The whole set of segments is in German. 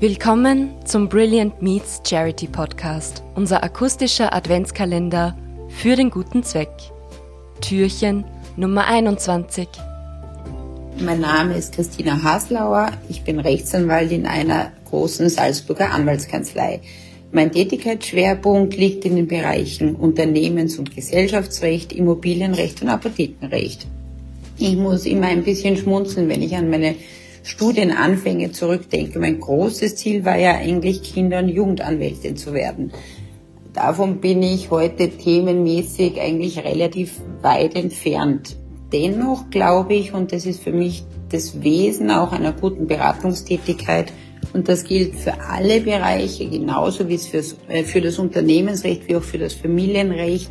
Willkommen zum Brilliant Meets Charity Podcast, unser akustischer Adventskalender für den guten Zweck. Türchen Nummer 21. Mein Name ist Christina Haslauer. Ich bin Rechtsanwaltin einer großen Salzburger Anwaltskanzlei. Mein Tätigkeitsschwerpunkt liegt in den Bereichen Unternehmens- und Gesellschaftsrecht, Immobilienrecht und Apothekenrecht. Ich muss immer ein bisschen schmunzeln, wenn ich an meine Studienanfänge zurückdenke, mein großes Ziel war ja eigentlich Kinder- und Jugendanwältin zu werden. Davon bin ich heute themenmäßig eigentlich relativ weit entfernt. Dennoch glaube ich, und das ist für mich das Wesen auch einer guten Beratungstätigkeit, und das gilt für alle Bereiche, genauso wie es äh, für das Unternehmensrecht wie auch für das Familienrecht,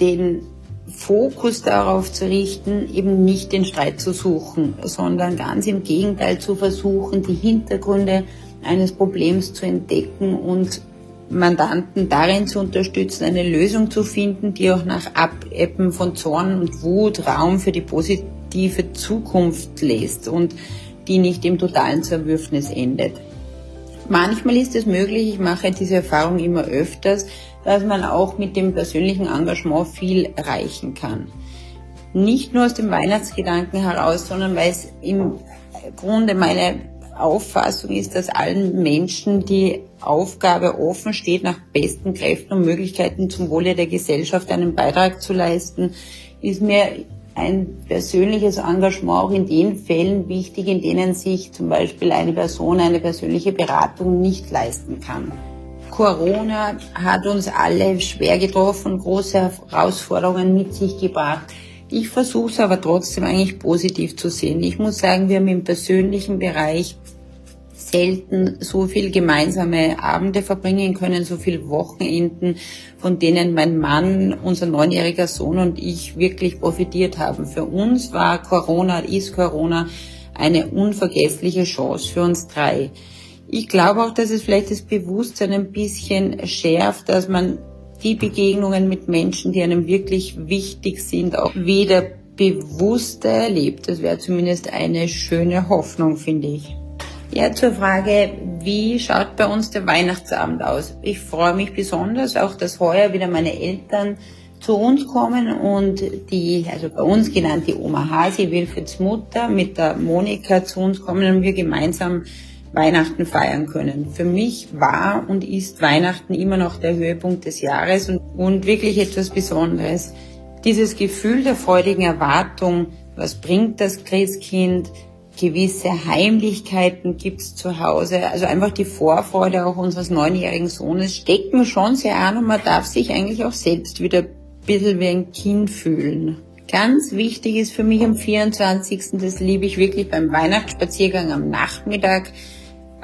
den Fokus darauf zu richten, eben nicht den Streit zu suchen, sondern ganz im Gegenteil zu versuchen, die Hintergründe eines Problems zu entdecken und Mandanten darin zu unterstützen, eine Lösung zu finden, die auch nach Abebben von Zorn und Wut Raum für die positive Zukunft lässt und die nicht im totalen Zerwürfnis endet. Manchmal ist es möglich, ich mache diese Erfahrung immer öfters, dass man auch mit dem persönlichen Engagement viel erreichen kann. Nicht nur aus dem Weihnachtsgedanken heraus, sondern weil es im Grunde meine Auffassung ist, dass allen Menschen die Aufgabe offen steht, nach besten Kräften und Möglichkeiten zum Wohle der Gesellschaft einen Beitrag zu leisten, ist mir ein persönliches Engagement auch in den Fällen wichtig, in denen sich zum Beispiel eine Person eine persönliche Beratung nicht leisten kann. Corona hat uns alle schwer getroffen, große Herausforderungen mit sich gebracht. Ich versuche es aber trotzdem eigentlich positiv zu sehen. Ich muss sagen, wir haben im persönlichen Bereich selten so viel gemeinsame Abende verbringen können, so viel Wochenenden, von denen mein Mann, unser neunjähriger Sohn und ich wirklich profitiert haben. Für uns war Corona, ist Corona eine unvergessliche Chance für uns drei. Ich glaube auch, dass es vielleicht das Bewusstsein ein bisschen schärft, dass man die Begegnungen mit Menschen, die einem wirklich wichtig sind, auch wieder bewusster erlebt. Das wäre zumindest eine schöne Hoffnung, finde ich. Ja, zur Frage, wie schaut bei uns der Weihnachtsabend aus? Ich freue mich besonders auch, dass heuer wieder meine Eltern zu uns kommen und die, also bei uns genannt die Oma Hasi, Wilfrieds Mutter, mit der Monika zu uns kommen und wir gemeinsam Weihnachten feiern können. Für mich war und ist Weihnachten immer noch der Höhepunkt des Jahres und, und wirklich etwas Besonderes. Dieses Gefühl der freudigen Erwartung, was bringt das Christkind, gewisse Heimlichkeiten gibt's zu Hause, also einfach die Vorfreude auch unseres neunjährigen Sohnes stecken schon sehr an und man darf sich eigentlich auch selbst wieder ein bisschen wie ein Kind fühlen. Ganz wichtig ist für mich am 24. Das liebe ich wirklich beim Weihnachtsspaziergang am Nachmittag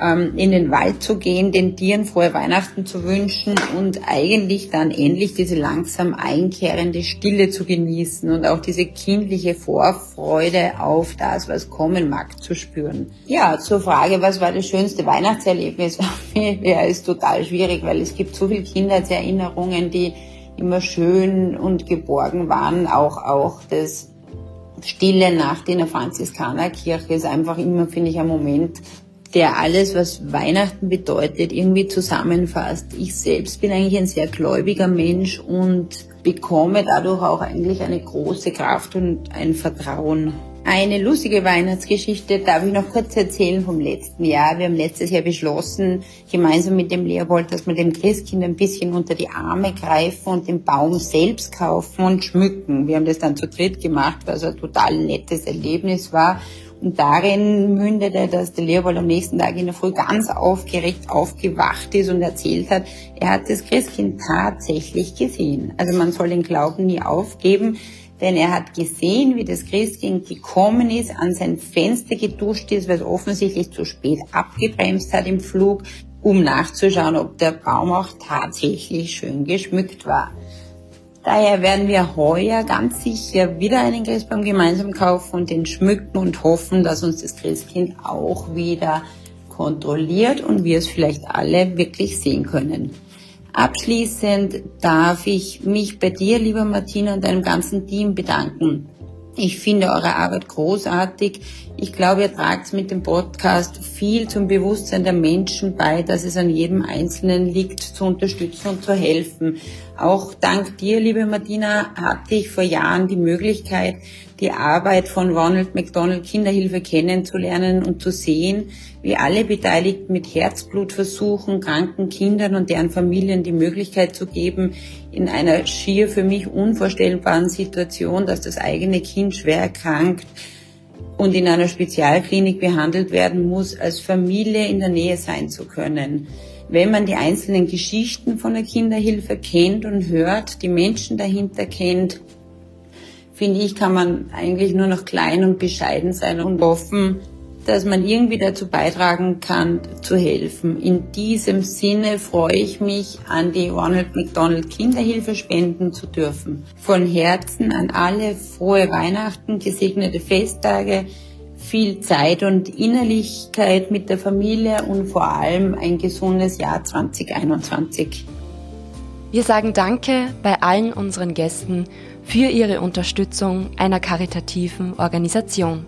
ähm, in den Wald zu gehen, den Tieren frohe Weihnachten zu wünschen und eigentlich dann endlich diese langsam einkehrende Stille zu genießen und auch diese kindliche Vorfreude auf das, was kommen mag, zu spüren. Ja, zur Frage, was war das schönste Weihnachtserlebnis? ja, ist total schwierig, weil es gibt so viele Kindheitserinnerungen, die immer schön und geborgen waren, auch, auch das Stille Nacht in der Franziskanerkirche ist einfach immer, finde ich, ein Moment, der alles, was Weihnachten bedeutet, irgendwie zusammenfasst. Ich selbst bin eigentlich ein sehr gläubiger Mensch und bekomme dadurch auch eigentlich eine große Kraft und ein Vertrauen. Eine lustige Weihnachtsgeschichte darf ich noch kurz erzählen vom letzten Jahr. Wir haben letztes Jahr beschlossen, gemeinsam mit dem Leopold, dass wir dem Christkind ein bisschen unter die Arme greifen und den Baum selbst kaufen und schmücken. Wir haben das dann zu dritt gemacht, was ein total nettes Erlebnis war. Und darin mündete, dass der Leopold am nächsten Tag in der Früh ganz aufgeregt aufgewacht ist und erzählt hat, er hat das Christkind tatsächlich gesehen. Also man soll den Glauben nie aufgeben, denn er hat gesehen, wie das Christkind gekommen ist, an sein Fenster geduscht ist, weil es offensichtlich zu spät abgebremst hat im Flug, um nachzuschauen, ob der Baum auch tatsächlich schön geschmückt war. Daher werden wir heuer ganz sicher wieder einen Christbaum gemeinsam kaufen und den schmücken und hoffen, dass uns das Christkind auch wieder kontrolliert und wir es vielleicht alle wirklich sehen können. Abschließend darf ich mich bei dir, lieber Martina, und deinem ganzen Team bedanken. Ich finde eure Arbeit großartig. Ich glaube, ihr tragt mit dem Podcast viel zum Bewusstsein der Menschen bei, dass es an jedem Einzelnen liegt, zu unterstützen und zu helfen. Auch dank dir, liebe Martina, hatte ich vor Jahren die Möglichkeit, die Arbeit von Ronald McDonald Kinderhilfe kennenzulernen und zu sehen, wie alle Beteiligten mit Herzblut versuchen, kranken Kindern und deren Familien die Möglichkeit zu geben, in einer schier für mich unvorstellbaren Situation, dass das eigene Kind schwer erkrankt, und in einer Spezialklinik behandelt werden muss, als Familie in der Nähe sein zu können. Wenn man die einzelnen Geschichten von der Kinderhilfe kennt und hört, die Menschen dahinter kennt, finde ich, kann man eigentlich nur noch klein und bescheiden sein und hoffen, dass man irgendwie dazu beitragen kann, zu helfen. In diesem Sinne freue ich mich, an die Ronald McDonald Kinderhilfe spenden zu dürfen. Von Herzen an alle frohe Weihnachten, gesegnete Festtage, viel Zeit und Innerlichkeit mit der Familie und vor allem ein gesundes Jahr 2021. Wir sagen Danke bei allen unseren Gästen für ihre Unterstützung einer karitativen Organisation.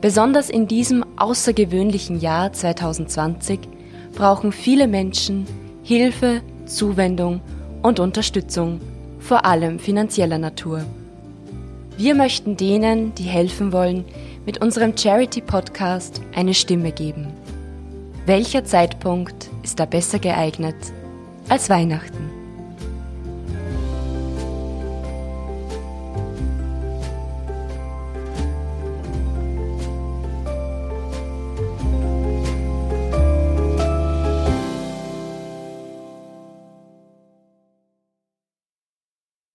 Besonders in diesem außergewöhnlichen Jahr 2020 brauchen viele Menschen Hilfe, Zuwendung und Unterstützung, vor allem finanzieller Natur. Wir möchten denen, die helfen wollen, mit unserem Charity-Podcast eine Stimme geben. Welcher Zeitpunkt ist da besser geeignet als Weihnachten?